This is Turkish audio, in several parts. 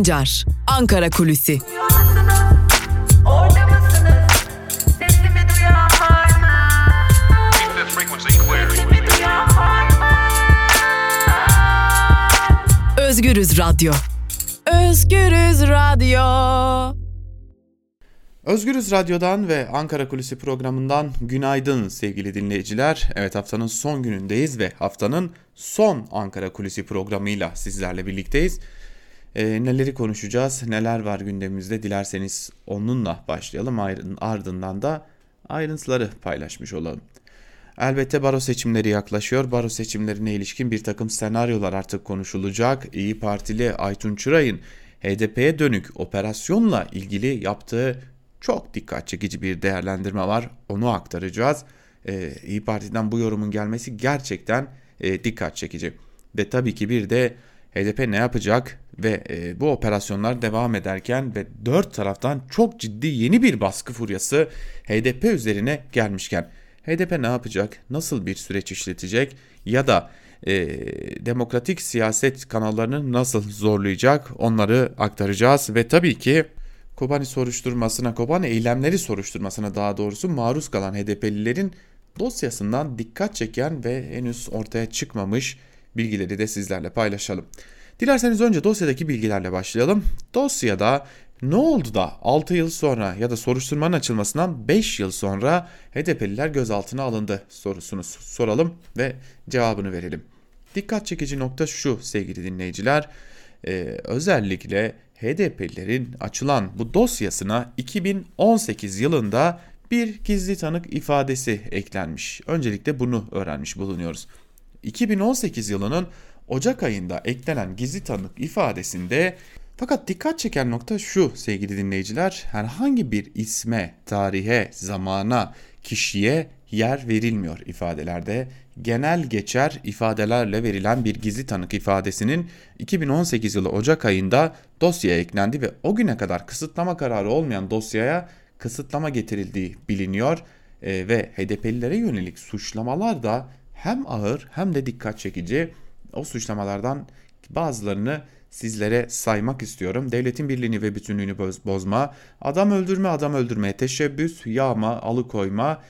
Sancar, Ankara Kulüsi. Özgürüz Radyo. Özgürüz Radyo. Özgürüz Radyo'dan ve Ankara Kulisi programından günaydın sevgili dinleyiciler. Evet haftanın son günündeyiz ve haftanın son Ankara Kulisi programıyla sizlerle birlikteyiz. E, neleri konuşacağız, neler var gündemimizde dilerseniz onunla başlayalım ardından da ayrıntıları paylaşmış olalım. Elbette baro seçimleri yaklaşıyor. Baro seçimlerine ilişkin bir takım senaryolar artık konuşulacak. İyi Partili Aytun Çıray'ın HDP'ye dönük operasyonla ilgili yaptığı çok dikkat çekici bir değerlendirme var. Onu aktaracağız. Ee, İyi Parti'den bu yorumun gelmesi gerçekten e, dikkat çekici. Ve tabii ki bir de HDP ne yapacak ve e, bu operasyonlar devam ederken ve dört taraftan çok ciddi yeni bir baskı furyası HDP üzerine gelmişken HDP ne yapacak, nasıl bir süreç işletecek ya da e, demokratik siyaset kanallarını nasıl zorlayacak onları aktaracağız ve tabii ki Kobani soruşturmasına, Kobani eylemleri soruşturmasına daha doğrusu maruz kalan HDP'lilerin dosyasından dikkat çeken ve henüz ortaya çıkmamış bilgileri de sizlerle paylaşalım. Dilerseniz önce dosyadaki bilgilerle başlayalım. Dosyada ne oldu da 6 yıl sonra ya da soruşturmanın açılmasından 5 yıl sonra HDP'liler gözaltına alındı sorusunu soralım ve cevabını verelim. Dikkat çekici nokta şu sevgili dinleyiciler. Ee, özellikle HDP'lilerin açılan bu dosyasına 2018 yılında bir gizli tanık ifadesi eklenmiş. Öncelikle bunu öğrenmiş bulunuyoruz. 2018 yılının Ocak ayında eklenen gizli tanık ifadesinde fakat dikkat çeken nokta şu sevgili dinleyiciler herhangi bir isme, tarihe, zamana, kişiye yer verilmiyor ifadelerde. Genel geçer ifadelerle verilen bir gizli tanık ifadesinin 2018 yılı Ocak ayında dosyaya eklendi ve o güne kadar kısıtlama kararı olmayan dosyaya kısıtlama getirildiği biliniyor e, ve HDP'lilere yönelik suçlamalar da hem ağır hem de dikkat çekici. O suçlamalardan bazılarını sizlere saymak istiyorum. Devletin birliğini ve bütünlüğünü bozma, adam öldürme, adam öldürmeye teşebbüs, yağma, alıkoyma,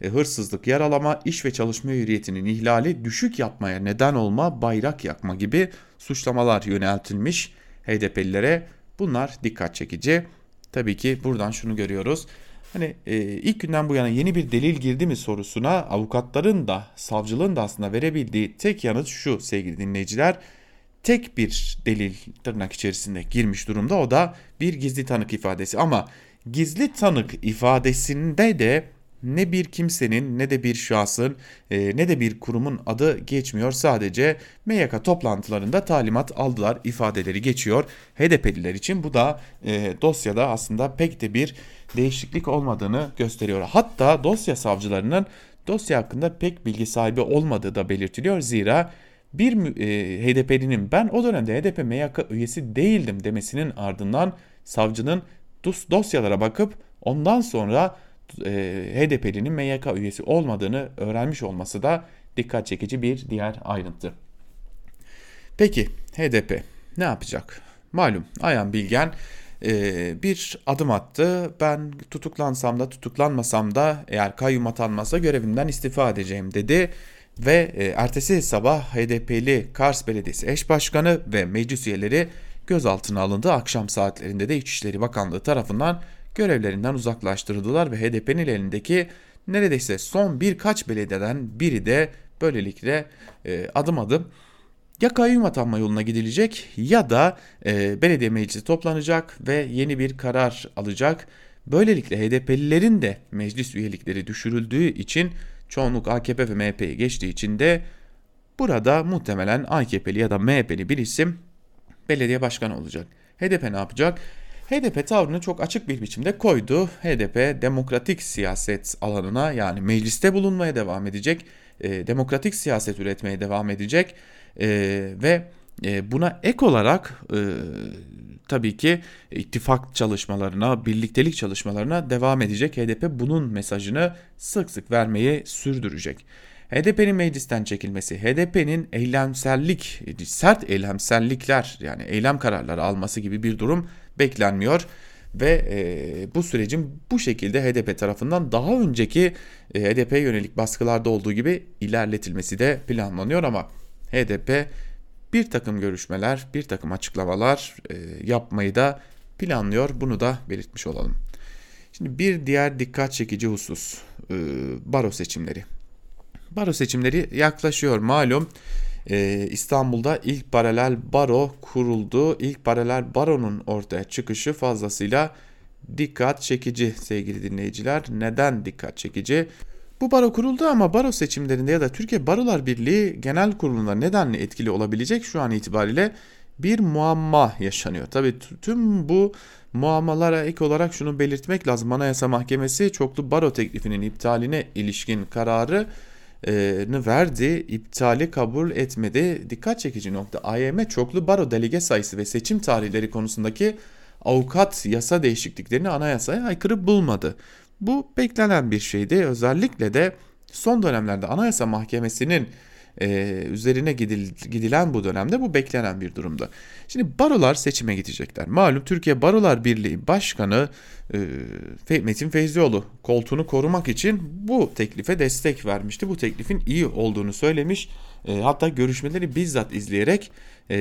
e, hırsızlık, yaralama, iş ve çalışma hürriyetinin ihlali, düşük yapmaya neden olma, bayrak yakma gibi suçlamalar yöneltilmiş HDP'lilere. Bunlar dikkat çekici. Tabii ki buradan şunu görüyoruz. Hani e, ilk günden bu yana yeni bir delil girdi mi sorusuna avukatların da savcılığın da aslında verebildiği tek yanıt şu sevgili dinleyiciler. Tek bir delil tırnak içerisinde girmiş durumda o da bir gizli tanık ifadesi ama gizli tanık ifadesinde de ne bir kimsenin ne de bir şahsın e, ne de bir kurumun adı geçmiyor. Sadece MYK toplantılarında talimat aldılar ifadeleri geçiyor. HDP'liler için bu da e, dosyada aslında pek de bir değişiklik olmadığını gösteriyor. Hatta dosya savcılarının dosya hakkında pek bilgi sahibi olmadığı da belirtiliyor. Zira bir e, HDP'linin ben o dönemde HDP MYK üyesi değildim demesinin ardından savcının dosyalara bakıp ondan sonra e, HDP'linin MYK üyesi olmadığını öğrenmiş olması da dikkat çekici bir diğer ayrıntı. Peki HDP ne yapacak? Malum Ayhan Bilgen e, bir adım attı. Ben tutuklansam da tutuklanmasam da eğer kayyum atanmazsa görevimden istifa edeceğim dedi. Ve e, ertesi sabah HDP'li Kars Belediyesi eş başkanı ve meclis üyeleri gözaltına alındı. Akşam saatlerinde de İçişleri Bakanlığı tarafından görevlerinden uzaklaştırıldılar ve HDP'nin elindeki neredeyse son birkaç belediyeden biri de böylelikle e, adım adım ya kayyum atanma yoluna gidilecek ya da e, belediye meclisi toplanacak ve yeni bir karar alacak. Böylelikle HDP'lilerin de meclis üyelikleri düşürüldüğü için çoğunluk AKP ve MHP'ye geçtiği için de burada muhtemelen AKP'li ya da MHP'li bir isim belediye başkanı olacak. HDP ne yapacak? HDP tavrını çok açık bir biçimde koydu. HDP demokratik siyaset alanına yani mecliste bulunmaya devam edecek. E, demokratik siyaset üretmeye devam edecek. E, ve e, buna ek olarak e, tabii ki ittifak çalışmalarına, birliktelik çalışmalarına devam edecek. HDP bunun mesajını sık sık vermeyi sürdürecek. HDP'nin meclisten çekilmesi, HDP'nin eylemsellik, sert eylemsellikler yani eylem kararları alması gibi bir durum beklenmiyor ve e, bu sürecin bu şekilde HDP tarafından daha önceki e, HDP yönelik baskılarda olduğu gibi ilerletilmesi de planlanıyor ama HDP bir takım görüşmeler, bir takım açıklamalar e, yapmayı da planlıyor. Bunu da belirtmiş olalım. Şimdi bir diğer dikkat çekici husus e, baro seçimleri. Baro seçimleri yaklaşıyor malum. E, İstanbul'da ilk paralel baro kuruldu. İlk paralel baronun ortaya çıkışı fazlasıyla dikkat çekici sevgili dinleyiciler. Neden dikkat çekici? Bu baro kuruldu ama baro seçimlerinde ya da Türkiye Barolar Birliği Genel Kurulu'nda nedenle etkili olabilecek şu an itibariyle bir muamma yaşanıyor. Tabii tüm bu muammalara ek olarak şunu belirtmek lazım. Anayasa Mahkemesi çoklu baro teklifinin iptaline ilişkin kararı verdi, iptali kabul etmedi. Dikkat çekici nokta AYM çoklu baro delege sayısı ve seçim tarihleri konusundaki avukat yasa değişikliklerini anayasaya aykırı bulmadı. Bu beklenen bir şeydi. Özellikle de son dönemlerde Anayasa Mahkemesi'nin e, üzerine gidil, gidilen bu dönemde bu beklenen bir durumda. Şimdi barolar seçime gidecekler. Malum Türkiye Barolar Birliği Başkanı e, Metin Feyzioğlu koltuğunu korumak için bu teklife destek vermişti. Bu teklifin iyi olduğunu söylemiş. E, hatta görüşmeleri bizzat izleyerek e,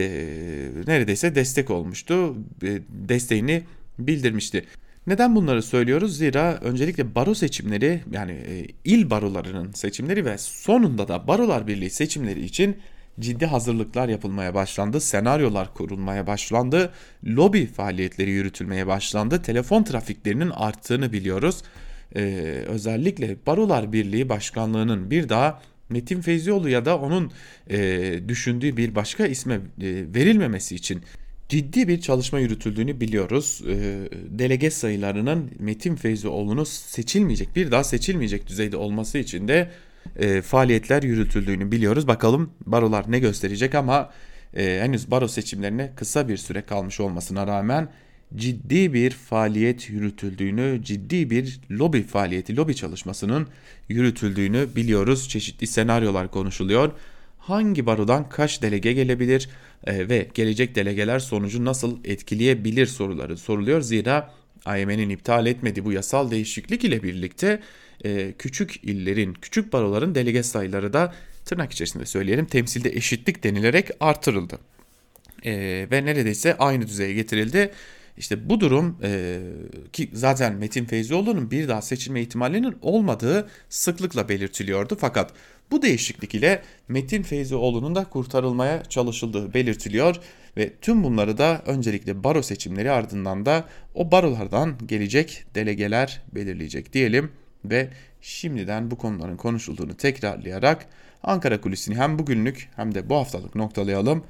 neredeyse destek olmuştu. E, desteğini bildirmişti. Neden bunları söylüyoruz? Zira öncelikle baro seçimleri yani e, il barolarının seçimleri ve sonunda da Barolar Birliği seçimleri için ciddi hazırlıklar yapılmaya başlandı. Senaryolar kurulmaya başlandı. Lobi faaliyetleri yürütülmeye başlandı. Telefon trafiklerinin arttığını biliyoruz. Ee, özellikle Barolar Birliği Başkanlığı'nın bir daha Metin Feyzioğlu ya da onun e, düşündüğü bir başka isme e, verilmemesi için ciddi bir çalışma yürütüldüğünü biliyoruz. E, delege sayılarının Metin Feyzioğlu'nu seçilmeyecek, bir daha seçilmeyecek düzeyde olması için de e, faaliyetler yürütüldüğünü biliyoruz. Bakalım barolar ne gösterecek ama e, henüz baro seçimlerine kısa bir süre kalmış olmasına rağmen ciddi bir faaliyet yürütüldüğünü, ciddi bir lobi faaliyeti, lobi çalışmasının yürütüldüğünü biliyoruz. Çeşitli senaryolar konuşuluyor. Hangi barodan kaç delege gelebilir e, ve gelecek delegeler sonucu nasıl etkileyebilir soruları soruluyor. Zira AYM'nin iptal etmediği bu yasal değişiklik ile birlikte e, küçük illerin, küçük baroların delege sayıları da tırnak içerisinde söyleyelim temsilde eşitlik denilerek artırıldı. E, ve neredeyse aynı düzeye getirildi. İşte bu durum e, ki zaten Metin Feyzioğlu'nun bir daha seçilme ihtimalinin olmadığı sıklıkla belirtiliyordu. Fakat bu değişiklik ile Metin Feyzioğlu'nun da kurtarılmaya çalışıldığı belirtiliyor ve tüm bunları da öncelikle baro seçimleri ardından da o barolardan gelecek delegeler belirleyecek diyelim ve şimdiden bu konuların konuşulduğunu tekrarlayarak Ankara Kulisi'ni hem bugünlük hem de bu haftalık noktalayalım.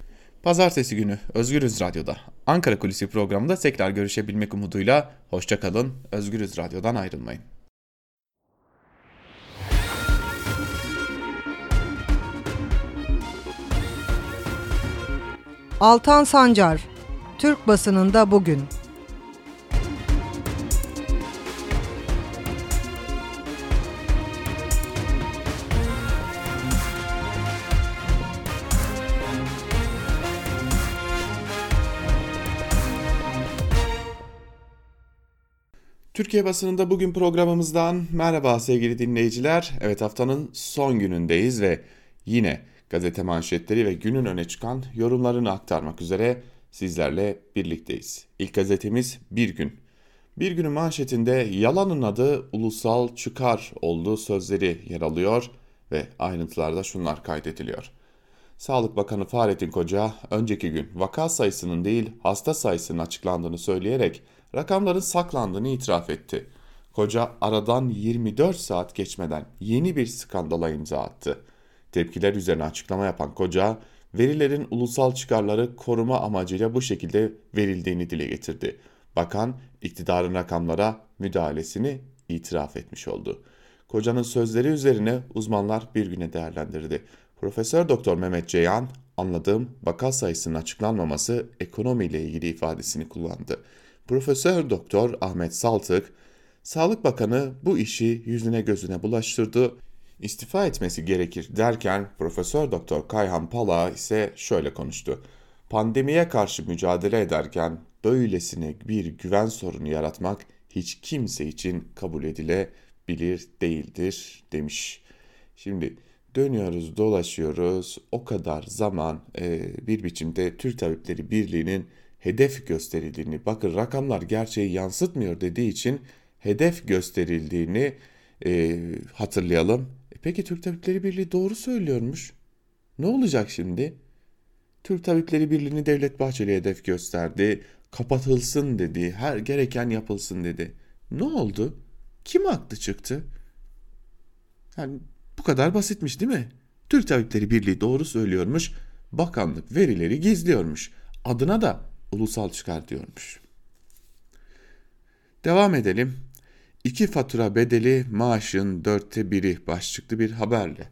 Pazartesi günü Özgürüz Radyo'da Ankara Kulisi programında tekrar görüşebilmek umuduyla hoşçakalın. Özgürüz Radyo'dan ayrılmayın. Altan Sancar, Türk basınında bugün. Türkiye basınında bugün programımızdan merhaba sevgili dinleyiciler. Evet haftanın son günündeyiz ve yine gazete manşetleri ve günün öne çıkan yorumlarını aktarmak üzere sizlerle birlikteyiz. İlk gazetemiz Bir Gün. Bir günün manşetinde yalanın adı ulusal çıkar olduğu sözleri yer alıyor ve ayrıntılarda şunlar kaydediliyor. Sağlık Bakanı Fahrettin Koca önceki gün vaka sayısının değil hasta sayısının açıklandığını söyleyerek rakamların saklandığını itiraf etti. Koca aradan 24 saat geçmeden yeni bir skandala imza attı. Tepkiler üzerine açıklama yapan Koca, verilerin ulusal çıkarları koruma amacıyla bu şekilde verildiğini dile getirdi. Bakan, iktidarın rakamlara müdahalesini itiraf etmiş oldu. Koca'nın sözleri üzerine uzmanlar bir güne değerlendirdi. Profesör Doktor Mehmet Ceyhan, anladığım vaka sayısının açıklanmaması ekonomiyle ilgili ifadesini kullandı. Profesör Doktor Ahmet Saltık, Sağlık Bakanı bu işi yüzüne gözüne bulaştırdı. istifa etmesi gerekir derken Profesör Doktor Kayhan Pala ise şöyle konuştu. Pandemiye karşı mücadele ederken böylesine bir güven sorunu yaratmak hiç kimse için kabul edilebilir değildir demiş. Şimdi dönüyoruz dolaşıyoruz o kadar zaman e, bir biçimde Türk Tabipleri Birliği'nin hedef gösterildiğini bakın rakamlar gerçeği yansıtmıyor dediği için hedef gösterildiğini e, hatırlayalım. E peki Türk Tabipleri Birliği doğru söylüyormuş. Ne olacak şimdi? Türk Tabipleri Birliği'ni Devlet Bahçeli hedef gösterdi. Kapatılsın dedi. Her gereken yapılsın dedi. Ne oldu? Kim haklı çıktı? Yani bu kadar basitmiş değil mi? Türk Tabipleri Birliği doğru söylüyormuş. Bakanlık verileri gizliyormuş. Adına da ulusal çıkar diyormuş. Devam edelim. İki fatura bedeli maaşın dörtte biri başlıklı bir haberle.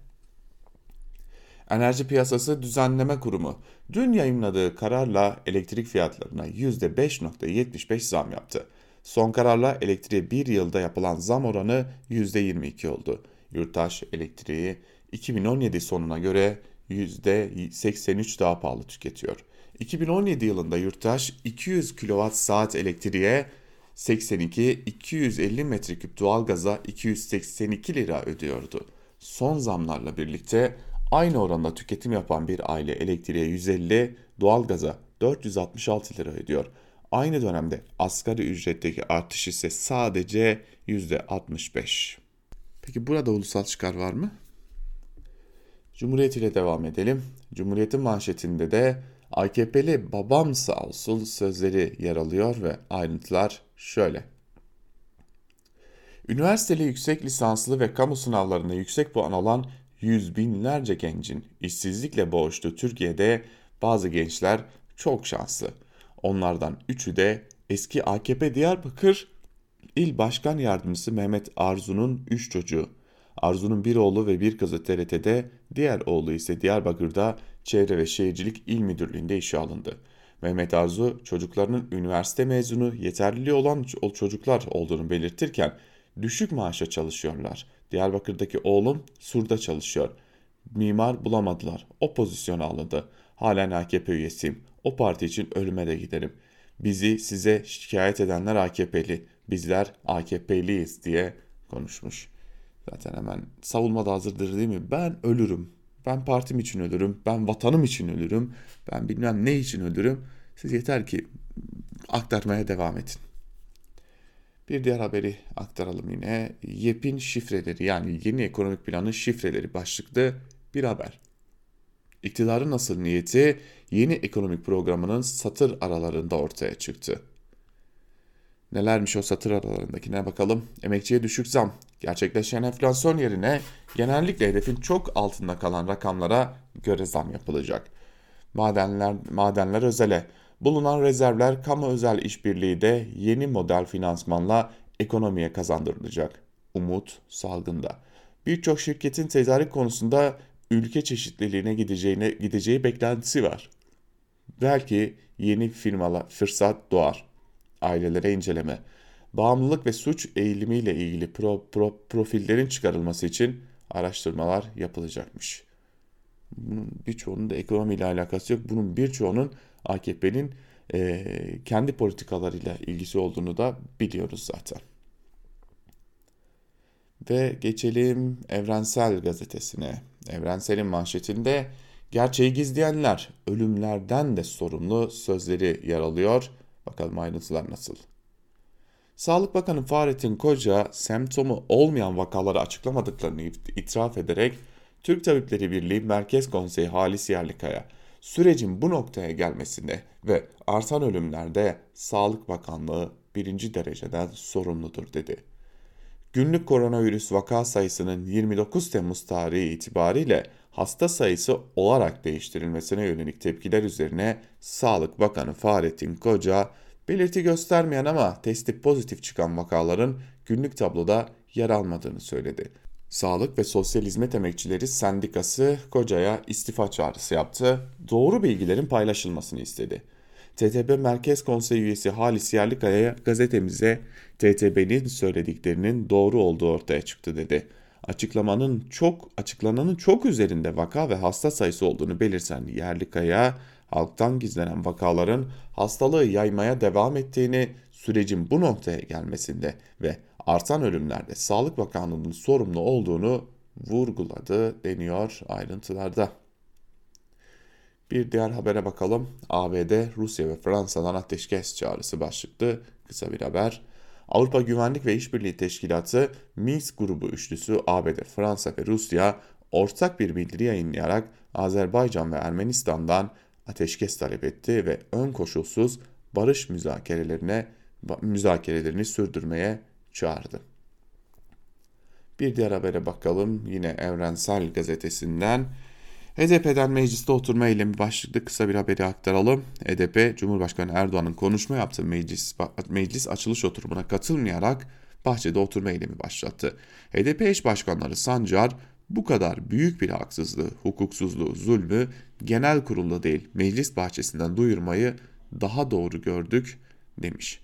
Enerji Piyasası Düzenleme Kurumu dün yayınladığı kararla elektrik fiyatlarına %5.75 zam yaptı. Son kararla elektriğe bir yılda yapılan zam oranı %22 oldu. Yurttaş elektriği 2017 sonuna göre %83 daha pahalı tüketiyor. 2017 yılında yurttaş 200 kWh saat elektriğe 82, 250 metreküp doğalgaza 282 lira ödüyordu. Son zamlarla birlikte aynı oranda tüketim yapan bir aile elektriğe 150, doğalgaza 466 lira ödüyor. Aynı dönemde asgari ücretteki artış ise sadece %65. Peki burada ulusal çıkar var mı? Cumhuriyet ile devam edelim. Cumhuriyet'in manşetinde de AKP'li babam sağ olsun sözleri yer alıyor ve ayrıntılar şöyle. Üniversiteli yüksek lisanslı ve kamu sınavlarında yüksek puan alan yüz binlerce gencin işsizlikle boğuştuğu Türkiye'de bazı gençler çok şanslı. Onlardan üçü de eski AKP Diyarbakır İl Başkan Yardımcısı Mehmet Arzu'nun üç çocuğu. Arzu'nun bir oğlu ve bir kızı TRT'de, diğer oğlu ise Diyarbakır'da Çevre ve Şehircilik İl Müdürlüğü'nde işe alındı. Mehmet Arzu çocuklarının üniversite mezunu yeterliliği olan çocuklar olduğunu belirtirken düşük maaşa çalışıyorlar. Diyarbakır'daki oğlum Sur'da çalışıyor. Mimar bulamadılar. O pozisyonu alındı. Halen AKP üyesiyim. O parti için ölüme de giderim. Bizi size şikayet edenler AKP'li. Bizler AKP'liyiz diye konuşmuş. Zaten hemen savunma da hazırdır değil mi? Ben ölürüm. Ben partim için ölürüm. Ben vatanım için ölürüm. Ben bilmem ne için ölürüm. Siz yeter ki aktarmaya devam edin. Bir diğer haberi aktaralım yine. YEP'in şifreleri yani yeni ekonomik planın şifreleri başlıklı bir haber. İktidarın nasıl niyeti yeni ekonomik programının satır aralarında ortaya çıktı. Nelermiş o satır aralarındakine bakalım. Emekçiye düşük zam. Gerçekleşen enflasyon yerine genellikle hedefin çok altında kalan rakamlara göre zam yapılacak. Madenler, madenler özele. Bulunan rezervler kamu özel işbirliği de yeni model finansmanla ekonomiye kazandırılacak. Umut salgında. Birçok şirketin tedarik konusunda ülke çeşitliliğine gideceğine gideceği beklentisi var. Belki yeni firmalar fırsat doğar ailelere inceleme, bağımlılık ve suç eğilimiyle ilgili pro, pro, profillerin çıkarılması için araştırmalar yapılacakmış. Bunun birçoğunun da ekonomiyle alakası yok. Bunun birçoğunun AKP'nin e, kendi politikalarıyla ilgisi olduğunu da biliyoruz zaten. Ve geçelim Evrensel Gazetesi'ne. Evrensel'in manşetinde gerçeği gizleyenler ölümlerden de sorumlu sözleri yer alıyor. Bakalım ayrıntılar nasıl? Sağlık Bakanı Fahrettin Koca semptomu olmayan vakaları açıklamadıklarını itiraf ederek Türk Tabipleri Birliği Merkez Konseyi Halis Yerlikaya sürecin bu noktaya gelmesinde ve artan ölümlerde Sağlık Bakanlığı birinci dereceden sorumludur dedi. Günlük koronavirüs vaka sayısının 29 Temmuz tarihi itibariyle hasta sayısı olarak değiştirilmesine yönelik tepkiler üzerine Sağlık Bakanı Fahrettin Koca, belirti göstermeyen ama testi pozitif çıkan vakaların günlük tabloda yer almadığını söyledi. Sağlık ve Sosyal Hizmet Emekçileri Sendikası Koca'ya istifa çağrısı yaptı, doğru bilgilerin paylaşılmasını istedi. TTB Merkez Konseyi üyesi Halis Yerlikaya gazetemize TTB'nin söylediklerinin doğru olduğu ortaya çıktı dedi. açıklamanın çok açıklananın çok üzerinde vaka ve hasta sayısı olduğunu belirten Yerlikaya, halktan gizlenen vakaların hastalığı yaymaya devam ettiğini, sürecin bu noktaya gelmesinde ve artan ölümlerde Sağlık Bakanlığı'nın sorumlu olduğunu vurguladı deniyor ayrıntılarda. Bir diğer habere bakalım. ABD, Rusya ve Fransa'dan ateşkes çağrısı başlıklı kısa bir haber. Avrupa Güvenlik ve İşbirliği Teşkilatı Minsk grubu üçlüsü ABD, Fransa ve Rusya ortak bir bildiri yayınlayarak Azerbaycan ve Ermenistan'dan ateşkes talep etti ve ön koşulsuz barış müzakerelerine müzakerelerini sürdürmeye çağırdı. Bir diğer habere bakalım. Yine Evrensel Gazetesi'nden HDP'den mecliste oturma eylemi başlıklı kısa bir haberi aktaralım. HDP, Cumhurbaşkanı Erdoğan'ın konuşma yaptığı meclis, meclis açılış oturumuna katılmayarak bahçede oturma eylemi başlattı. HDP eş başkanları Sancar, bu kadar büyük bir haksızlığı, hukuksuzluğu, zulmü genel kurulda değil meclis bahçesinden duyurmayı daha doğru gördük demiş.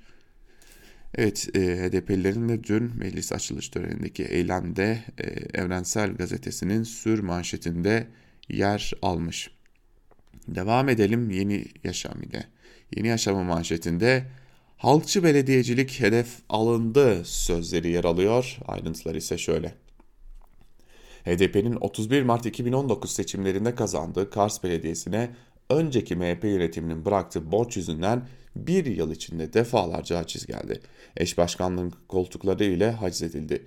Evet, e, HDP'lilerin de dün meclis açılış törenindeki eylemde e, Evrensel Gazetesi'nin sür manşetinde yer almış. Devam edelim Yeni Yaşam ile. Yeni Yaşam'ın manşetinde halkçı belediyecilik hedef alındı sözleri yer alıyor. Ayrıntılar ise şöyle. HDP'nin 31 Mart 2019 seçimlerinde kazandığı Kars Belediyesi'ne önceki MHP yönetiminin bıraktığı borç yüzünden bir yıl içinde defalarca haciz geldi. Eş başkanlığın koltukları ile haciz edildi.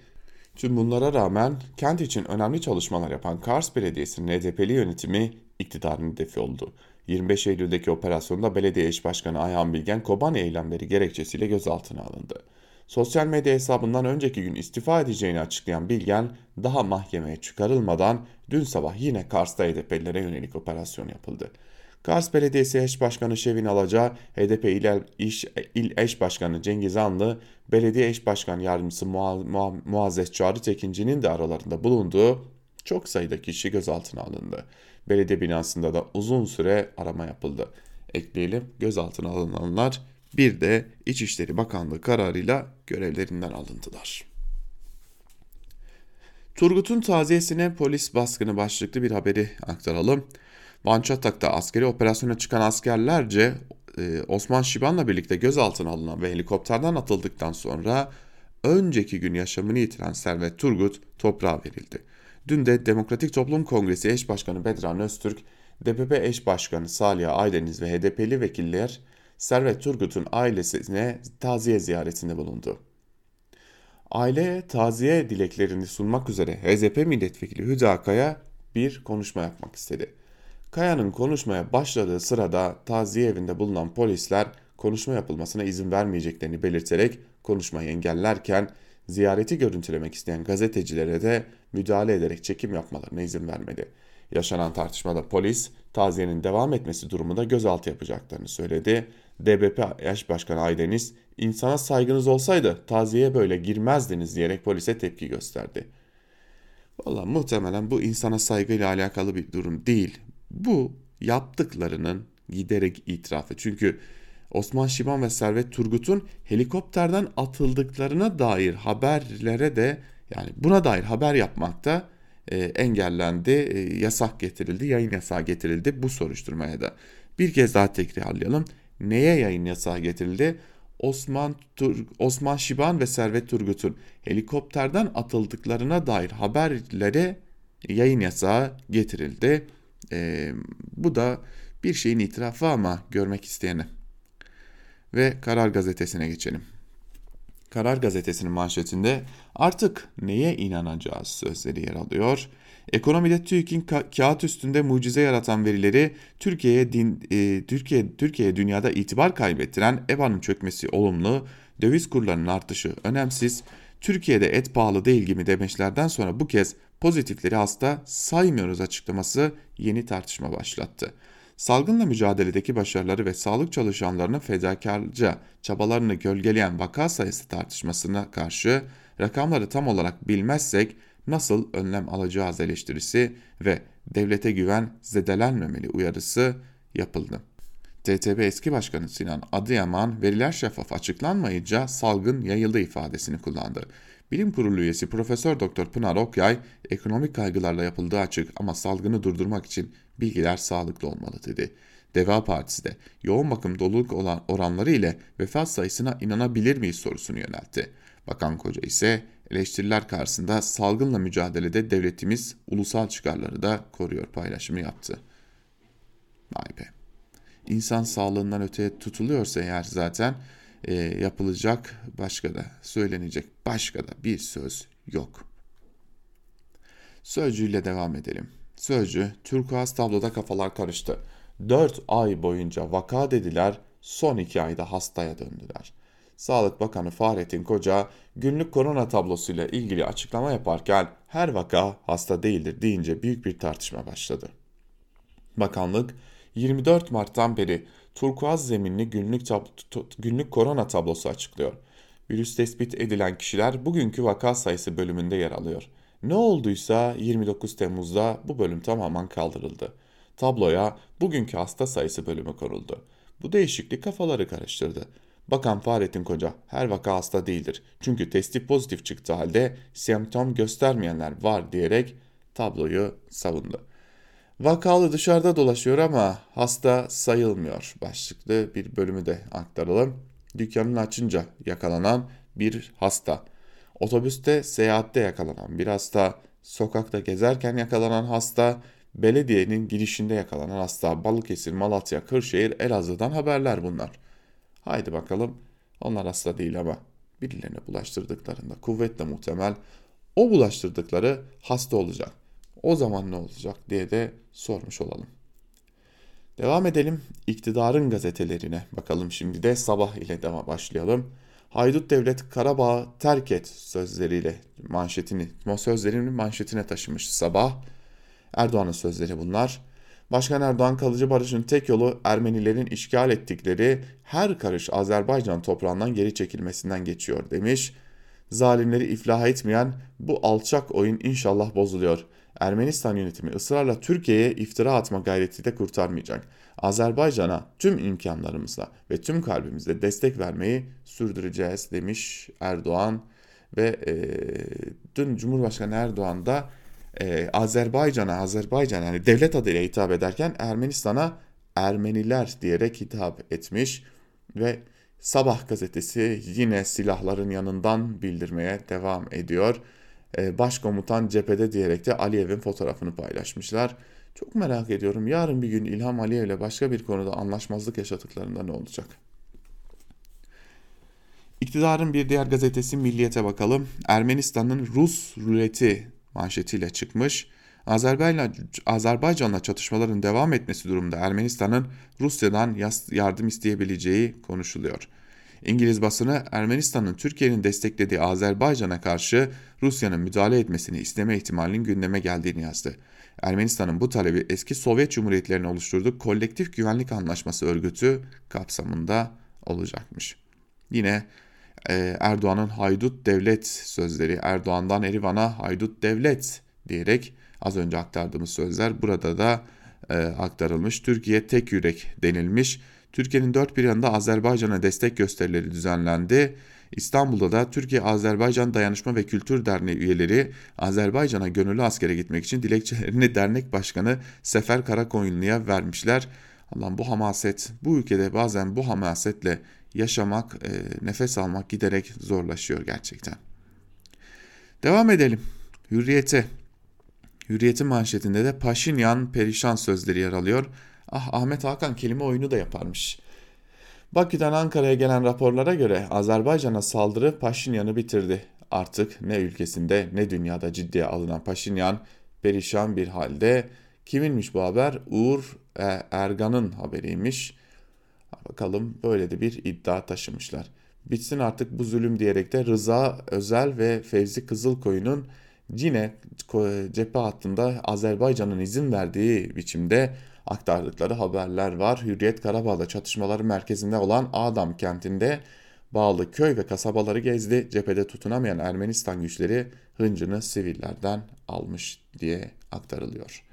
Tüm bunlara rağmen kent için önemli çalışmalar yapan Kars Belediyesi'nin HDP'li yönetimi iktidarın hedefi oldu. 25 Eylül'deki operasyonda belediye eş başkanı Ayhan Bilgen Kobani eylemleri gerekçesiyle gözaltına alındı. Sosyal medya hesabından önceki gün istifa edeceğini açıklayan Bilgen daha mahkemeye çıkarılmadan dün sabah yine Kars'ta HDP'lilere yönelik operasyon yapıldı. Kars Belediyesi Eş Başkanı Şevin Alaca, HDP İl, İş, İl Eş Başkanı Cengiz Anlı, Belediye Eş Başkan Yardımcısı Muazzez Çağrı Tekinci'nin de aralarında bulunduğu çok sayıda kişi gözaltına alındı. Belediye binasında da uzun süre arama yapıldı. Ekleyelim gözaltına alınanlar bir de İçişleri Bakanlığı kararıyla görevlerinden alındılar. Turgut'un taziyesine polis baskını başlıklı bir haberi aktaralım. Van Çatak'ta askeri operasyona çıkan askerlerce e, Osman Şiban'la birlikte gözaltına alınan ve helikopterden atıldıktan sonra önceki gün yaşamını yitiren Servet Turgut toprağa verildi. Dün de Demokratik Toplum Kongresi eş başkanı Bedran Öztürk, DPP eş başkanı Salih Aydeniz ve HDP'li vekiller Servet Turgut'un ailesine taziye ziyaretinde bulundu. Aile taziye dileklerini sunmak üzere HZP milletvekili Hüda Akay'a bir konuşma yapmak istedi. Kaya'nın konuşmaya başladığı sırada taziye evinde bulunan polisler konuşma yapılmasına izin vermeyeceklerini belirterek konuşmayı engellerken ziyareti görüntülemek isteyen gazetecilere de müdahale ederek çekim yapmalarına izin vermedi. Yaşanan tartışmada polis taziyenin devam etmesi durumunda gözaltı yapacaklarını söyledi. DBP eş başkanı Aydeniz insana saygınız olsaydı taziyeye böyle girmezdiniz diyerek polise tepki gösterdi. Valla muhtemelen bu insana saygıyla alakalı bir durum değil. Bu yaptıklarının giderek itirafı. Çünkü Osman Şiban ve Servet Turgut'un helikopterden atıldıklarına dair haberlere de yani buna dair haber yapmakta e, engellendi, e, yasak getirildi, yayın yasağı getirildi bu soruşturmaya da. Bir kez daha tekrarlayalım. Neye yayın yasağı getirildi? Osman Tur Osman Şiban ve Servet Turgut'un helikopterden atıldıklarına dair haberlere yayın yasağı getirildi. E, bu da bir şeyin itirafı ama görmek isteyene. Ve Karar Gazetesi'ne geçelim. Karar Gazetesi'nin manşetinde artık neye inanacağız sözleri yer alıyor. Ekonomide TÜİK'in ka- kağıt üstünde mucize yaratan verileri Türkiye'ye e, Türkiye Türkiye'ye dünyada itibar kaybettiren EBA'nın çökmesi olumlu, döviz kurlarının artışı önemsiz, Türkiye'de et pahalı değil gibi demeçlerden sonra bu kez pozitifleri hasta saymıyoruz açıklaması yeni tartışma başlattı. Salgınla mücadeledeki başarıları ve sağlık çalışanlarının fedakarca çabalarını gölgeleyen vaka sayısı tartışmasına karşı rakamları tam olarak bilmezsek nasıl önlem alacağız eleştirisi ve devlete güven zedelenmemeli uyarısı yapıldı. TTB eski başkanı Sinan Adıyaman veriler şeffaf açıklanmayınca salgın yayıldı ifadesini kullandı. Bilim Kurulu üyesi Profesör Doktor Pınar Okyay, ekonomik kaygılarla yapıldığı açık ama salgını durdurmak için bilgiler sağlıklı olmalı dedi. Deva Partisi de yoğun bakım doluluk olan oranları ile vefat sayısına inanabilir miyiz sorusunu yöneltti. Bakan Koca ise eleştiriler karşısında salgınla mücadelede devletimiz ulusal çıkarları da koruyor paylaşımı yaptı. Vay be. İnsan sağlığından öteye tutuluyorsa eğer zaten e, yapılacak başka da söylenecek başka da bir söz yok. Sözcüyle devam edelim. Sözcü, turkuaz tabloda kafalar karıştı. 4 ay boyunca vaka dediler, son 2 ayda hastaya döndüler. Sağlık Bakanı Fahrettin Koca günlük korona tablosuyla ilgili açıklama yaparken her vaka hasta değildir deyince büyük bir tartışma başladı. Bakanlık 24 Mart'tan beri turkuaz zeminli günlük, günlük korona tablosu açıklıyor. Virüs tespit edilen kişiler bugünkü vaka sayısı bölümünde yer alıyor. Ne olduysa 29 Temmuz'da bu bölüm tamamen kaldırıldı. Tabloya bugünkü hasta sayısı bölümü konuldu. Bu değişiklik kafaları karıştırdı. Bakan Fahrettin Koca her vaka hasta değildir. Çünkü testi pozitif çıktı halde semptom göstermeyenler var diyerek tabloyu savundu. Vakalı dışarıda dolaşıyor ama hasta sayılmıyor başlıklı bir bölümü de aktaralım. Dükkanını açınca yakalanan bir hasta. Otobüste seyahatte yakalanan bir hasta. Sokakta gezerken yakalanan hasta. Belediyenin girişinde yakalanan hasta. Balıkesir, Malatya, Kırşehir, Elazığ'dan haberler bunlar. Haydi bakalım onlar hasta değil ama birilerine bulaştırdıklarında kuvvetle muhtemel o bulaştırdıkları hasta olacak. O zaman ne olacak diye de sormuş olalım. Devam edelim iktidarın gazetelerine bakalım şimdi de sabah ile devam başlayalım. Haydut Devlet Karabağ terk et sözleriyle manşetini, o sözlerini manşetine taşımış sabah. Erdoğan'ın sözleri bunlar. Başkan Erdoğan kalıcı barışın tek yolu Ermenilerin işgal ettikleri her karış Azerbaycan toprağından geri çekilmesinden geçiyor demiş. Zalimleri iflah etmeyen bu alçak oyun inşallah bozuluyor. Ermenistan yönetimi ısrarla Türkiye'ye iftira atma gayreti de kurtarmayacak. Azerbaycan'a tüm imkanlarımızla ve tüm kalbimizle destek vermeyi sürdüreceğiz demiş Erdoğan ve e, dün Cumhurbaşkanı Erdoğan da e, Azerbaycan'a Azerbaycan yani devlet adıyla hitap ederken Ermenistan'a Ermeniler diyerek hitap etmiş ve Sabah gazetesi yine silahların yanından bildirmeye devam ediyor. Ee, başkomutan cephede diyerek de Aliyev'in fotoğrafını paylaşmışlar. Çok merak ediyorum yarın bir gün İlham Aliyev ile başka bir konuda anlaşmazlık yaşadıklarında ne olacak? İktidarın bir diğer gazetesi Milliyet'e bakalım. Ermenistan'ın Rus ruleti manşetiyle çıkmış. Azerbaycan, Azerbaycan'la çatışmaların devam etmesi durumunda Ermenistan'ın Rusya'dan yardım isteyebileceği konuşuluyor. İngiliz basını Ermenistan'ın Türkiye'nin desteklediği Azerbaycan'a karşı Rusya'nın müdahale etmesini isteme ihtimalinin gündeme geldiğini yazdı. Ermenistan'ın bu talebi eski Sovyet Cumhuriyetlerini oluşturduğu Kolektif Güvenlik Anlaşması örgütü kapsamında olacakmış. Yine Erdoğan'ın haydut devlet sözleri Erdoğan'dan Erivan'a haydut devlet diyerek az önce aktardığımız sözler burada da e, aktarılmış. Türkiye tek yürek denilmiş. Türkiye'nin dört bir yanında Azerbaycan'a destek gösterileri düzenlendi. İstanbul'da da Türkiye-Azerbaycan Dayanışma ve Kültür Derneği üyeleri Azerbaycan'a gönüllü askere gitmek için dilekçelerini dernek başkanı Sefer Karakoyunlu'ya vermişler. Allah'ım bu hamaset, bu ülkede bazen bu hamasetle yaşamak, e, nefes almak giderek zorlaşıyor gerçekten. Devam edelim. Hürriyete. Hürriyet'in manşetinde de Paşinyan perişan sözleri yer alıyor. Ah Ahmet Hakan kelime oyunu da yaparmış. Bakü'den Ankara'ya gelen raporlara göre Azerbaycan'a saldırı Paşinyan'ı bitirdi. Artık ne ülkesinde ne dünyada ciddiye alınan Paşinyan perişan bir halde. Kiminmiş bu haber? Uğur e, Ergan'ın haberiymiş. Bakalım böyle de bir iddia taşımışlar. Bitsin artık bu zulüm diyerek de Rıza Özel ve Fevzi Kızılkoyun'un yine cephe hattında Azerbaycan'ın izin verdiği biçimde aktardıkları haberler var. Hürriyet Karabağ'da çatışmaların merkezinde olan Adam kentinde bağlı köy ve kasabaları gezdi. Cephede tutunamayan Ermenistan güçleri hıncını sivillerden almış diye aktarılıyor.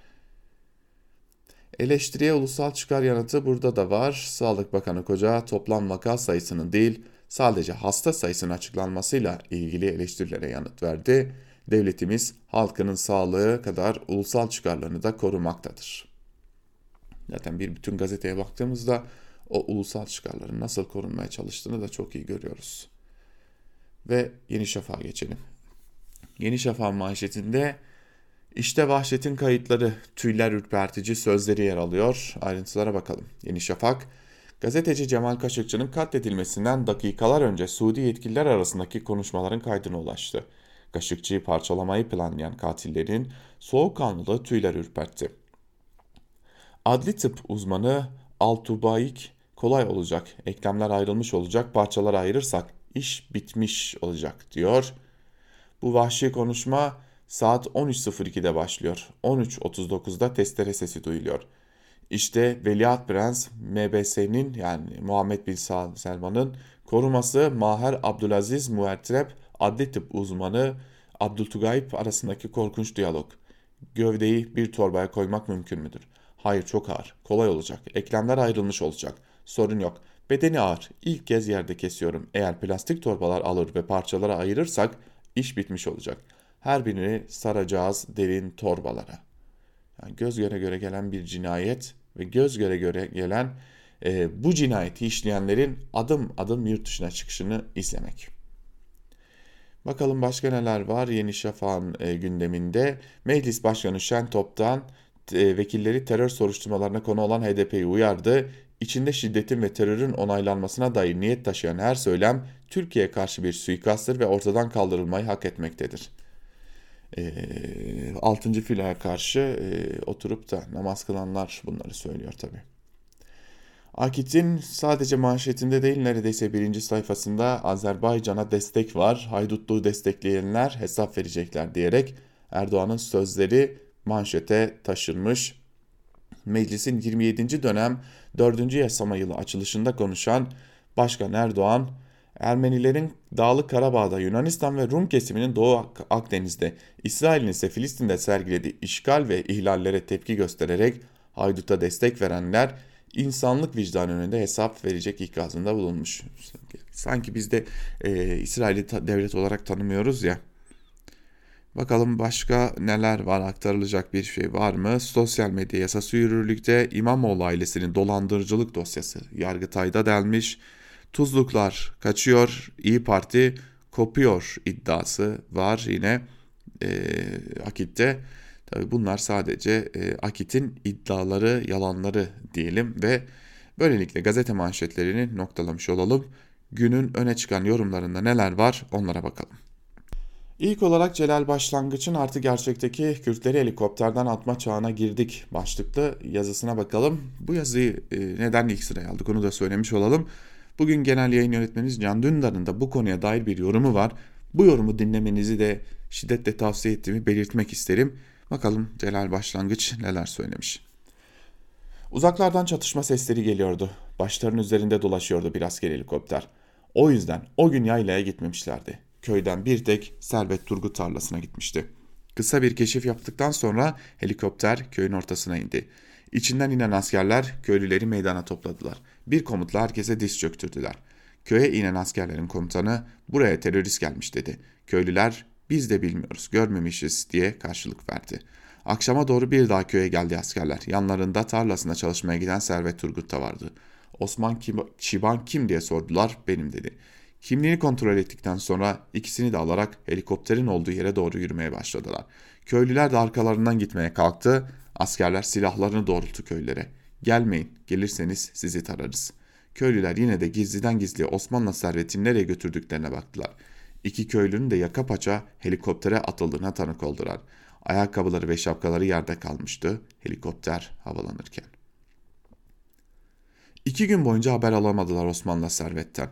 Eleştiriye ulusal çıkar yanıtı burada da var. Sağlık Bakanı Koca toplam vaka sayısının değil sadece hasta sayısının açıklanmasıyla ilgili eleştirilere yanıt verdi. Devletimiz halkının sağlığı kadar ulusal çıkarlarını da korumaktadır. Zaten bir bütün gazeteye baktığımızda o ulusal çıkarların nasıl korunmaya çalıştığını da çok iyi görüyoruz. Ve Yeni Şafak'a geçelim. Yeni Şafak manşetinde işte vahşetin kayıtları, tüyler ürpertici sözleri yer alıyor. Ayrıntılara bakalım. Yeni Şafak, gazeteci Cemal Kaşıkçı'nın katledilmesinden dakikalar önce Suudi yetkililer arasındaki konuşmaların kaydına ulaştı. Kaşıkçı'yı parçalamayı planlayan katillerin soğukkanlılığı tüyler ürpertti. Adli tıp uzmanı Altubaik kolay olacak, eklemler ayrılmış olacak, parçalara ayırırsak iş bitmiş olacak diyor. Bu vahşi konuşma saat 13.02'de başlıyor. 13.39'da testere sesi duyuluyor. İşte Veliaht Prens MBS'nin yani Muhammed Bin Selman'ın koruması Maher Abdülaziz Muertrep adli tıp uzmanı Abdültugayip arasındaki korkunç diyalog. Gövdeyi bir torbaya koymak mümkün müdür? Hayır çok ağır. Kolay olacak. Eklemler ayrılmış olacak. Sorun yok. Bedeni ağır. İlk kez yerde kesiyorum. Eğer plastik torbalar alır ve parçalara ayırırsak iş bitmiş olacak. Her birini saracağız derin torbalara. Yani göz göre göre gelen bir cinayet ve göz göre göre gelen e, bu cinayeti işleyenlerin adım adım yurt dışına çıkışını izlemek. Bakalım başka neler var Yeni Şafak'ın e, gündeminde. Meclis Başkanı Şentop'tan e, vekilleri terör soruşturmalarına konu olan HDP'yi uyardı. İçinde şiddetin ve terörün onaylanmasına dair niyet taşıyan her söylem Türkiye'ye karşı bir suikasttır ve ortadan kaldırılmayı hak etmektedir. E, 6. filaya karşı e, oturup da namaz kılanlar bunları söylüyor tabi. Akit'in sadece manşetinde değil neredeyse birinci sayfasında Azerbaycan'a destek var, haydutluğu destekleyenler hesap verecekler diyerek Erdoğan'ın sözleri manşete taşınmış. Meclisin 27. dönem 4. yasama yılı açılışında konuşan Başkan Erdoğan, Ermenilerin Dağlık Karabağ'da Yunanistan ve Rum kesiminin Doğu Akdeniz'de, İsrail'in ise Filistin'de sergilediği işgal ve ihlallere tepki göstererek hayduta destek verenler insanlık vicdanı önünde hesap verecek ikazında bulunmuş. Sanki biz de e, İsrail'i devlet olarak tanımıyoruz ya. Bakalım başka neler var aktarılacak bir şey var mı? Sosyal medya yasası yürürlükte İmamoğlu ailesinin dolandırıcılık dosyası Yargıtay'da delmiş. Tuzluklar kaçıyor, İyi Parti kopuyor iddiası var yine e, Akit'te. Tabi bunlar sadece e, Akit'in iddiaları, yalanları diyelim ve böylelikle gazete manşetlerini noktalamış olalım. Günün öne çıkan yorumlarında neler var onlara bakalım. İlk olarak Celal Başlangıç'ın artı gerçekteki Kürtleri helikopterden atma çağına girdik başlıklı yazısına bakalım. Bu yazıyı e, neden ilk sıraya aldık onu da söylemiş olalım. Bugün genel yayın yönetmenimiz Can Dündar'ın da bu konuya dair bir yorumu var. Bu yorumu dinlemenizi de şiddetle tavsiye ettiğimi belirtmek isterim. Bakalım Celal Başlangıç neler söylemiş. Uzaklardan çatışma sesleri geliyordu. Başların üzerinde dolaşıyordu bir asker helikopter. O yüzden o gün yaylaya gitmemişlerdi. Köyden bir tek Servet Turgut tarlasına gitmişti. Kısa bir keşif yaptıktan sonra helikopter köyün ortasına indi. İçinden inen askerler köylüleri meydana topladılar. Bir komutla herkese diz çöktürdüler. Köye inen askerlerin komutanı buraya terörist gelmiş dedi. Köylüler biz de bilmiyoruz, görmemişiz diye karşılık verdi. Akşama doğru bir daha köye geldi askerler. Yanlarında tarlasında çalışmaya giden Servet Turgut da vardı. Osman kim, Çiban kim diye sordular, benim dedi. Kimliğini kontrol ettikten sonra ikisini de alarak helikopterin olduğu yere doğru yürümeye başladılar. Köylüler de arkalarından gitmeye kalktı. Askerler silahlarını doğrulttu köylere. Gelmeyin, gelirseniz sizi tararız. Köylüler yine de gizliden gizliye Osmanlı servetini nereye götürdüklerine baktılar. İki köylünün de yaka paça helikoptere atıldığına tanık oldular. Ayakkabıları ve şapkaları yerde kalmıştı helikopter havalanırken. İki gün boyunca haber alamadılar Osmanlı servetten.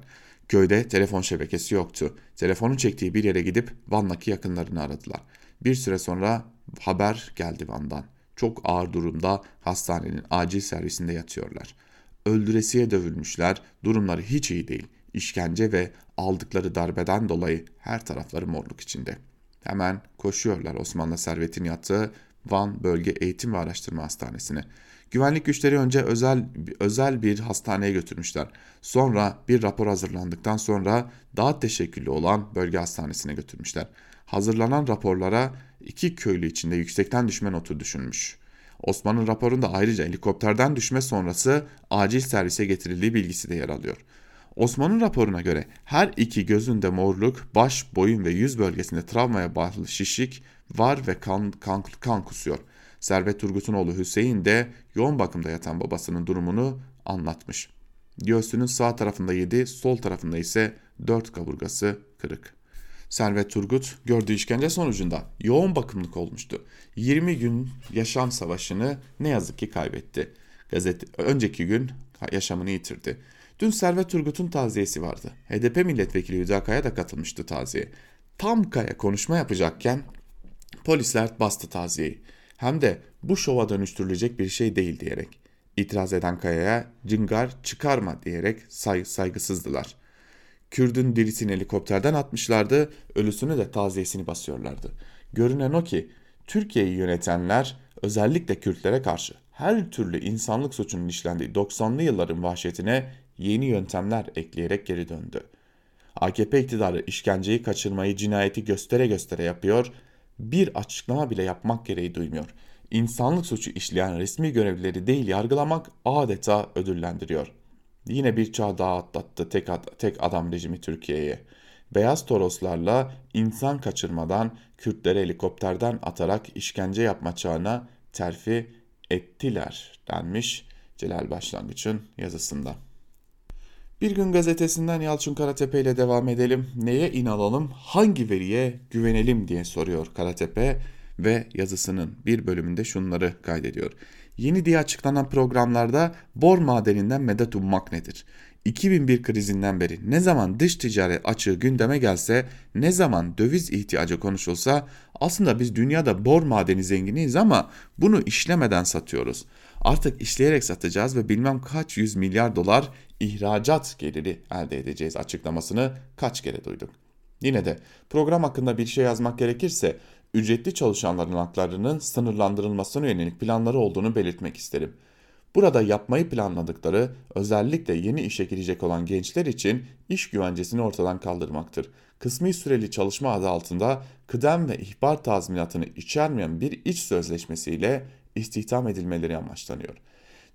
Köyde telefon şebekesi yoktu. Telefonu çektiği bir yere gidip Van'daki yakınlarını aradılar. Bir süre sonra haber geldi Van'dan. Çok ağır durumda hastanenin acil servisinde yatıyorlar. Öldüresiye dövülmüşler, durumları hiç iyi değil işkence ve aldıkları darbeden dolayı her tarafları morluk içinde. Hemen koşuyorlar Osmanlı servetin yattığı Van Bölge Eğitim ve Araştırma Hastanesi'ne. Güvenlik güçleri önce özel özel bir hastaneye götürmüşler. Sonra bir rapor hazırlandıktan sonra daha teşekküllü olan bölge hastanesine götürmüşler. Hazırlanan raporlara iki köylü içinde yüksekten düşme notu düşünmüş. Osman'ın raporunda ayrıca helikopterden düşme sonrası acil servise getirildiği bilgisi de yer alıyor. Osman'ın raporuna göre her iki gözünde morluk, baş, boyun ve yüz bölgesinde travmaya bağlı şişik var ve kan, kan, kan kusuyor. Servet Turgut'un oğlu Hüseyin de yoğun bakımda yatan babasının durumunu anlatmış. Göğsünün sağ tarafında 7, sol tarafında ise 4 kaburgası kırık. Servet Turgut gördüğü işkence sonucunda yoğun bakımlık olmuştu. 20 gün yaşam savaşını ne yazık ki kaybetti. Gazete önceki gün yaşamını yitirdi. Dün Servet Turgut'un taziyesi vardı. HDP milletvekili Hüdakaya da katılmıştı taziye. Tam Kaya konuşma yapacakken polisler bastı taziyeyi. Hem de bu şova dönüştürülecek bir şey değil diyerek. İtiraz eden Kaya'ya cıngar çıkarma diyerek say saygısızdılar. Kürdün dirisini helikopterden atmışlardı, ölüsünü de taziyesini basıyorlardı. Görünen o ki Türkiye'yi yönetenler özellikle Kürtlere karşı her türlü insanlık suçunun işlendiği 90'lı yılların vahşetine yeni yöntemler ekleyerek geri döndü. AKP iktidarı işkenceyi kaçırmayı cinayeti göstere göstere yapıyor, bir açıklama bile yapmak gereği duymuyor. İnsanlık suçu işleyen resmi görevlileri değil yargılamak adeta ödüllendiriyor. Yine bir çağ daha atlattı tek, ad tek adam rejimi Türkiye'ye. Beyaz Toroslarla insan kaçırmadan Kürtleri helikopterden atarak işkence yapma çağına terfi ettiler denmiş Celal Başlangıç'ın yazısında. Bir gün gazetesinden Yalçın Karatepe ile devam edelim. Neye inanalım, hangi veriye güvenelim diye soruyor Karatepe ve yazısının bir bölümünde şunları kaydediyor. Yeni diye açıklanan programlarda bor madeninden medet ummak nedir? 2001 krizinden beri ne zaman dış ticaret açığı gündeme gelse, ne zaman döviz ihtiyacı konuşulsa aslında biz dünyada bor madeni zenginiyiz ama bunu işlemeden satıyoruz. Artık işleyerek satacağız ve bilmem kaç yüz milyar dolar ihracat geliri elde edeceğiz açıklamasını kaç kere duyduk. Yine de program hakkında bir şey yazmak gerekirse ücretli çalışanların haklarının sınırlandırılmasına yönelik planları olduğunu belirtmek isterim. Burada yapmayı planladıkları özellikle yeni işe girecek olan gençler için iş güvencesini ortadan kaldırmaktır. Kısmi süreli çalışma adı altında kıdem ve ihbar tazminatını içermeyen bir iç sözleşmesiyle istihdam edilmeleri amaçlanıyor.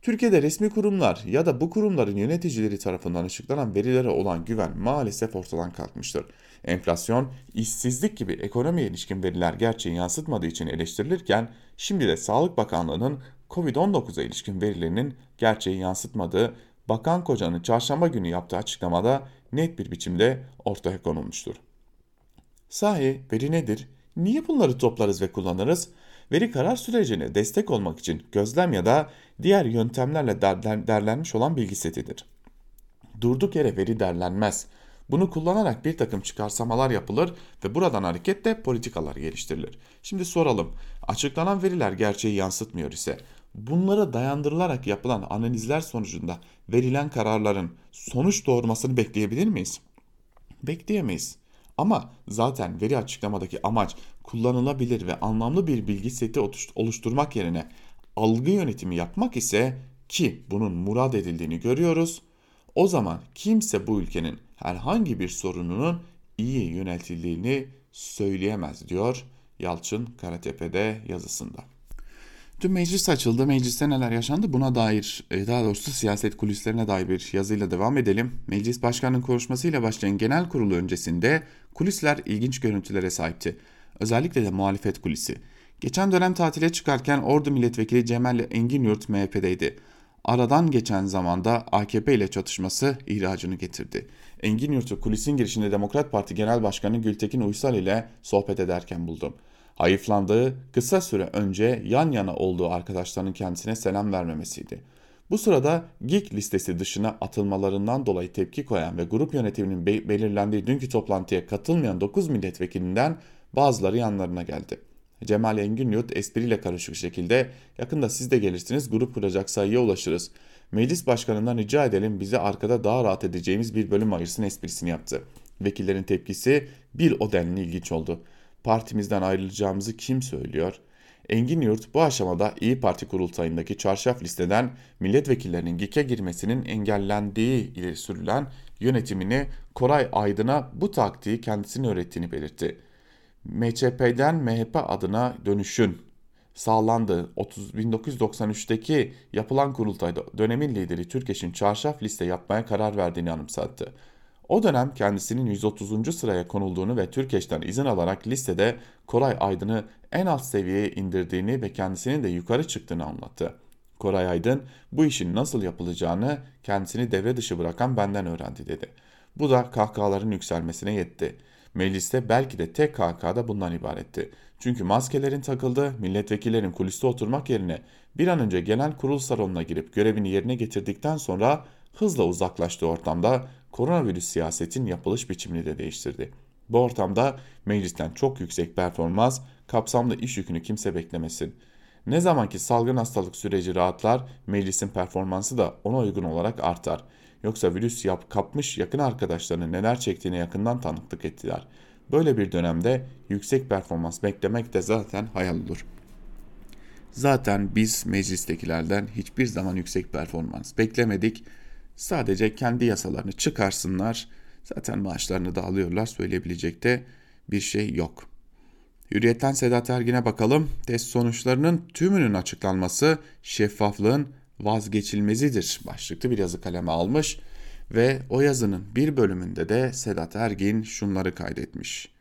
Türkiye'de resmi kurumlar ya da bu kurumların yöneticileri tarafından açıklanan verilere olan güven maalesef ortadan kalkmıştır. Enflasyon, işsizlik gibi ekonomiye ilişkin veriler gerçeği yansıtmadığı için eleştirilirken şimdi de Sağlık Bakanlığı'nın Covid-19'a ilişkin verilerinin gerçeği yansıtmadığı Bakan Koca'nın çarşamba günü yaptığı açıklamada net bir biçimde ortaya konulmuştur. Sahi veri nedir? Niye bunları toplarız ve kullanırız? Veri karar sürecine destek olmak için gözlem ya da diğer yöntemlerle derlenmiş olan bilgi setidir. Durduk yere veri derlenmez. Bunu kullanarak bir takım çıkarsamalar yapılır ve buradan hareketle politikalar geliştirilir. Şimdi soralım. Açıklanan veriler gerçeği yansıtmıyor ise bunlara dayandırılarak yapılan analizler sonucunda verilen kararların sonuç doğurmasını bekleyebilir miyiz? Bekleyemeyiz. Ama zaten veri açıklamadaki amaç kullanılabilir ve anlamlı bir bilgi seti oluşturmak yerine algı yönetimi yapmak ise ki bunun murad edildiğini görüyoruz. O zaman kimse bu ülkenin herhangi bir sorununun iyi yönetildiğini söyleyemez diyor Yalçın Karatepe'de yazısında. Dün meclis açıldı. Mecliste neler yaşandı buna dair e, daha doğrusu siyaset kulislerine dair bir yazıyla devam edelim. Meclis Başkanı'nın konuşmasıyla başlayan genel kurulu öncesinde kulisler ilginç görüntülere sahipti. Özellikle de muhalefet kulisi. Geçen dönem tatile çıkarken Ordu Milletvekili Cemal Engin Yurt MHP'deydi. Aradan geçen zamanda AKP ile çatışması ihracını getirdi. Engin Yurt'u kulisin girişinde Demokrat Parti Genel Başkanı Gültekin Uysal ile sohbet ederken buldum. Hayıflandığı kısa süre önce yan yana olduğu arkadaşlarının kendisine selam vermemesiydi. Bu sırada GİK listesi dışına atılmalarından dolayı tepki koyan ve grup yönetiminin be belirlendiği dünkü toplantıya katılmayan 9 milletvekilinden bazıları yanlarına geldi. Cemal Engin Yurt espriyle karışık şekilde yakında siz de gelirsiniz grup kuracak sayıya ulaşırız. Meclis başkanından rica edelim bize arkada daha rahat edeceğimiz bir bölüm ayırsın esprisini yaptı. Vekillerin tepkisi bir o denli ilginç oldu. Partimizden ayrılacağımızı kim söylüyor? Engin Yurt bu aşamada İyi Parti kurultayındaki çarşaf listeden milletvekillerinin GİK'e girmesinin engellendiği ileri sürülen yönetimini Koray Aydın'a bu taktiği kendisine öğrettiğini belirtti. MÇP'den MHP adına dönüşün sağlandı. 30, 1993'teki yapılan kurultayda dönemin lideri Türkeş'in çarşaf liste yapmaya karar verdiğini anımsattı. O dönem kendisinin 130. sıraya konulduğunu ve Türkeş'ten izin alarak listede Koray Aydın'ı en alt seviyeye indirdiğini ve kendisinin de yukarı çıktığını anlattı. Koray Aydın bu işin nasıl yapılacağını kendisini devre dışı bırakan benden öğrendi dedi. Bu da kahkahaların yükselmesine yetti. Mecliste belki de tek kahkaha bundan ibaretti. Çünkü maskelerin takıldı, milletvekillerin kuliste oturmak yerine bir an önce genel kurul salonuna girip görevini yerine getirdikten sonra hızla uzaklaştığı ortamda koronavirüs siyasetin yapılış biçimini de değiştirdi. Bu ortamda meclisten çok yüksek performans, kapsamlı iş yükünü kimse beklemesin. Ne zamanki salgın hastalık süreci rahatlar, meclisin performansı da ona uygun olarak artar. Yoksa virüs yap kapmış yakın arkadaşlarının neler çektiğine yakından tanıklık ettiler. Böyle bir dönemde yüksek performans beklemek de zaten hayal olur. Zaten biz meclistekilerden hiçbir zaman yüksek performans beklemedik. Sadece kendi yasalarını çıkarsınlar. Zaten maaşlarını da alıyorlar. Söyleyebilecek de bir şey yok. Hürriyetten Sedat Ergin'e bakalım. Test sonuçlarının tümünün açıklanması şeffaflığın vazgeçilmezidir başlıklı bir yazı kaleme almış ve o yazının bir bölümünde de Sedat Ergin şunları kaydetmiş.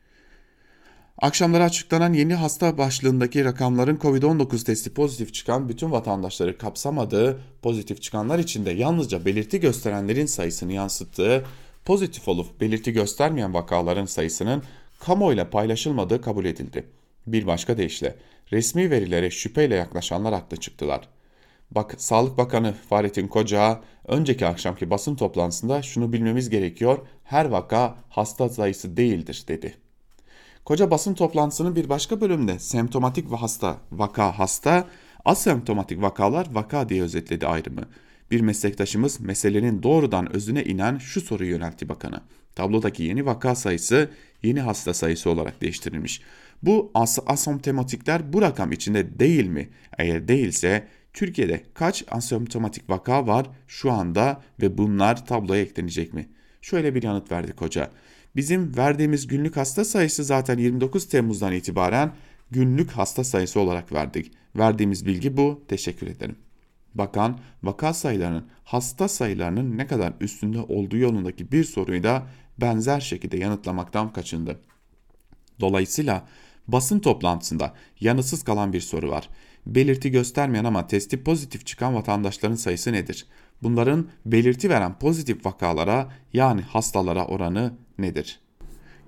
Akşamları açıklanan yeni hasta başlığındaki rakamların COVID-19 testi pozitif çıkan bütün vatandaşları kapsamadığı, pozitif çıkanlar içinde yalnızca belirti gösterenlerin sayısını yansıttığı, pozitif olup belirti göstermeyen vakaların sayısının kamuoyuyla paylaşılmadığı kabul edildi. Bir başka deyişle resmi verilere şüpheyle yaklaşanlar haklı çıktılar. Bak, Sağlık Bakanı Fahrettin Koca önceki akşamki basın toplantısında şunu bilmemiz gerekiyor, her vaka hasta sayısı değildir dedi. Koca basın toplantısının bir başka bölümünde semptomatik ve hasta, vaka hasta, asemptomatik vakalar vaka diye özetledi ayrımı. Bir meslektaşımız meselenin doğrudan özüne inen şu soruyu yöneltti bakana. Tablodaki yeni vaka sayısı yeni hasta sayısı olarak değiştirilmiş. Bu as asemptomatikler bu rakam içinde değil mi? Eğer değilse Türkiye'de kaç asemptomatik vaka var şu anda ve bunlar tabloya eklenecek mi? Şöyle bir yanıt verdik hoca. Bizim verdiğimiz günlük hasta sayısı zaten 29 Temmuz'dan itibaren günlük hasta sayısı olarak verdik. Verdiğimiz bilgi bu. Teşekkür ederim. Bakan vaka sayılarının hasta sayılarının ne kadar üstünde olduğu yolundaki bir soruyu da benzer şekilde yanıtlamaktan kaçındı. Dolayısıyla basın toplantısında yanıtsız kalan bir soru var. Belirti göstermeyen ama testi pozitif çıkan vatandaşların sayısı nedir? Bunların belirti veren pozitif vakalara yani hastalara oranı nedir?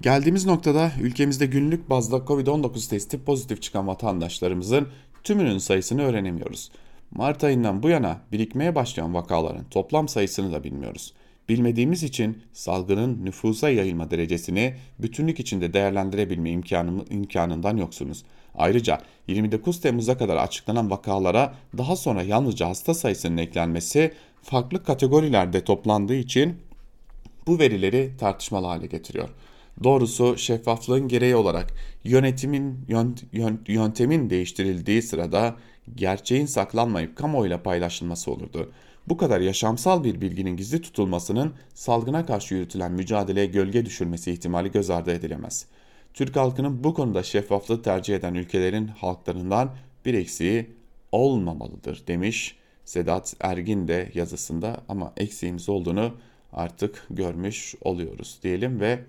Geldiğimiz noktada ülkemizde günlük bazda Covid-19 testi pozitif çıkan vatandaşlarımızın tümünün sayısını öğrenemiyoruz. Mart ayından bu yana birikmeye başlayan vakaların toplam sayısını da bilmiyoruz. Bilmediğimiz için salgının nüfusa yayılma derecesini bütünlük içinde değerlendirebilme imkanı, imkanından yoksunuz. Ayrıca 29 Temmuz'a kadar açıklanan vakalara daha sonra yalnızca hasta sayısının eklenmesi farklı kategorilerde toplandığı için bu verileri tartışmalı hale getiriyor. Doğrusu şeffaflığın gereği olarak yönetimin yöntemin değiştirildiği sırada gerçeğin saklanmayıp kamuoyuyla paylaşılması olurdu. Bu kadar yaşamsal bir bilginin gizli tutulmasının salgına karşı yürütülen mücadeleye gölge düşürmesi ihtimali göz ardı edilemez. Türk halkının bu konuda şeffaflığı tercih eden ülkelerin halklarından bir eksiği olmamalıdır demiş Sedat Ergin de yazısında ama eksiğimiz olduğunu artık görmüş oluyoruz diyelim ve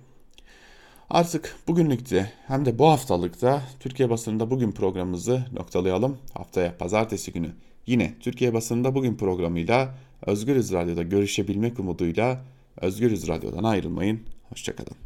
artık bugünlükte hem de bu haftalıkta Türkiye basınında bugün programımızı noktalayalım. Haftaya pazartesi günü yine Türkiye basınında bugün programıyla Özgürüz Radyo'da görüşebilmek umuduyla Özgürüz Radyo'dan ayrılmayın. Hoşçakalın.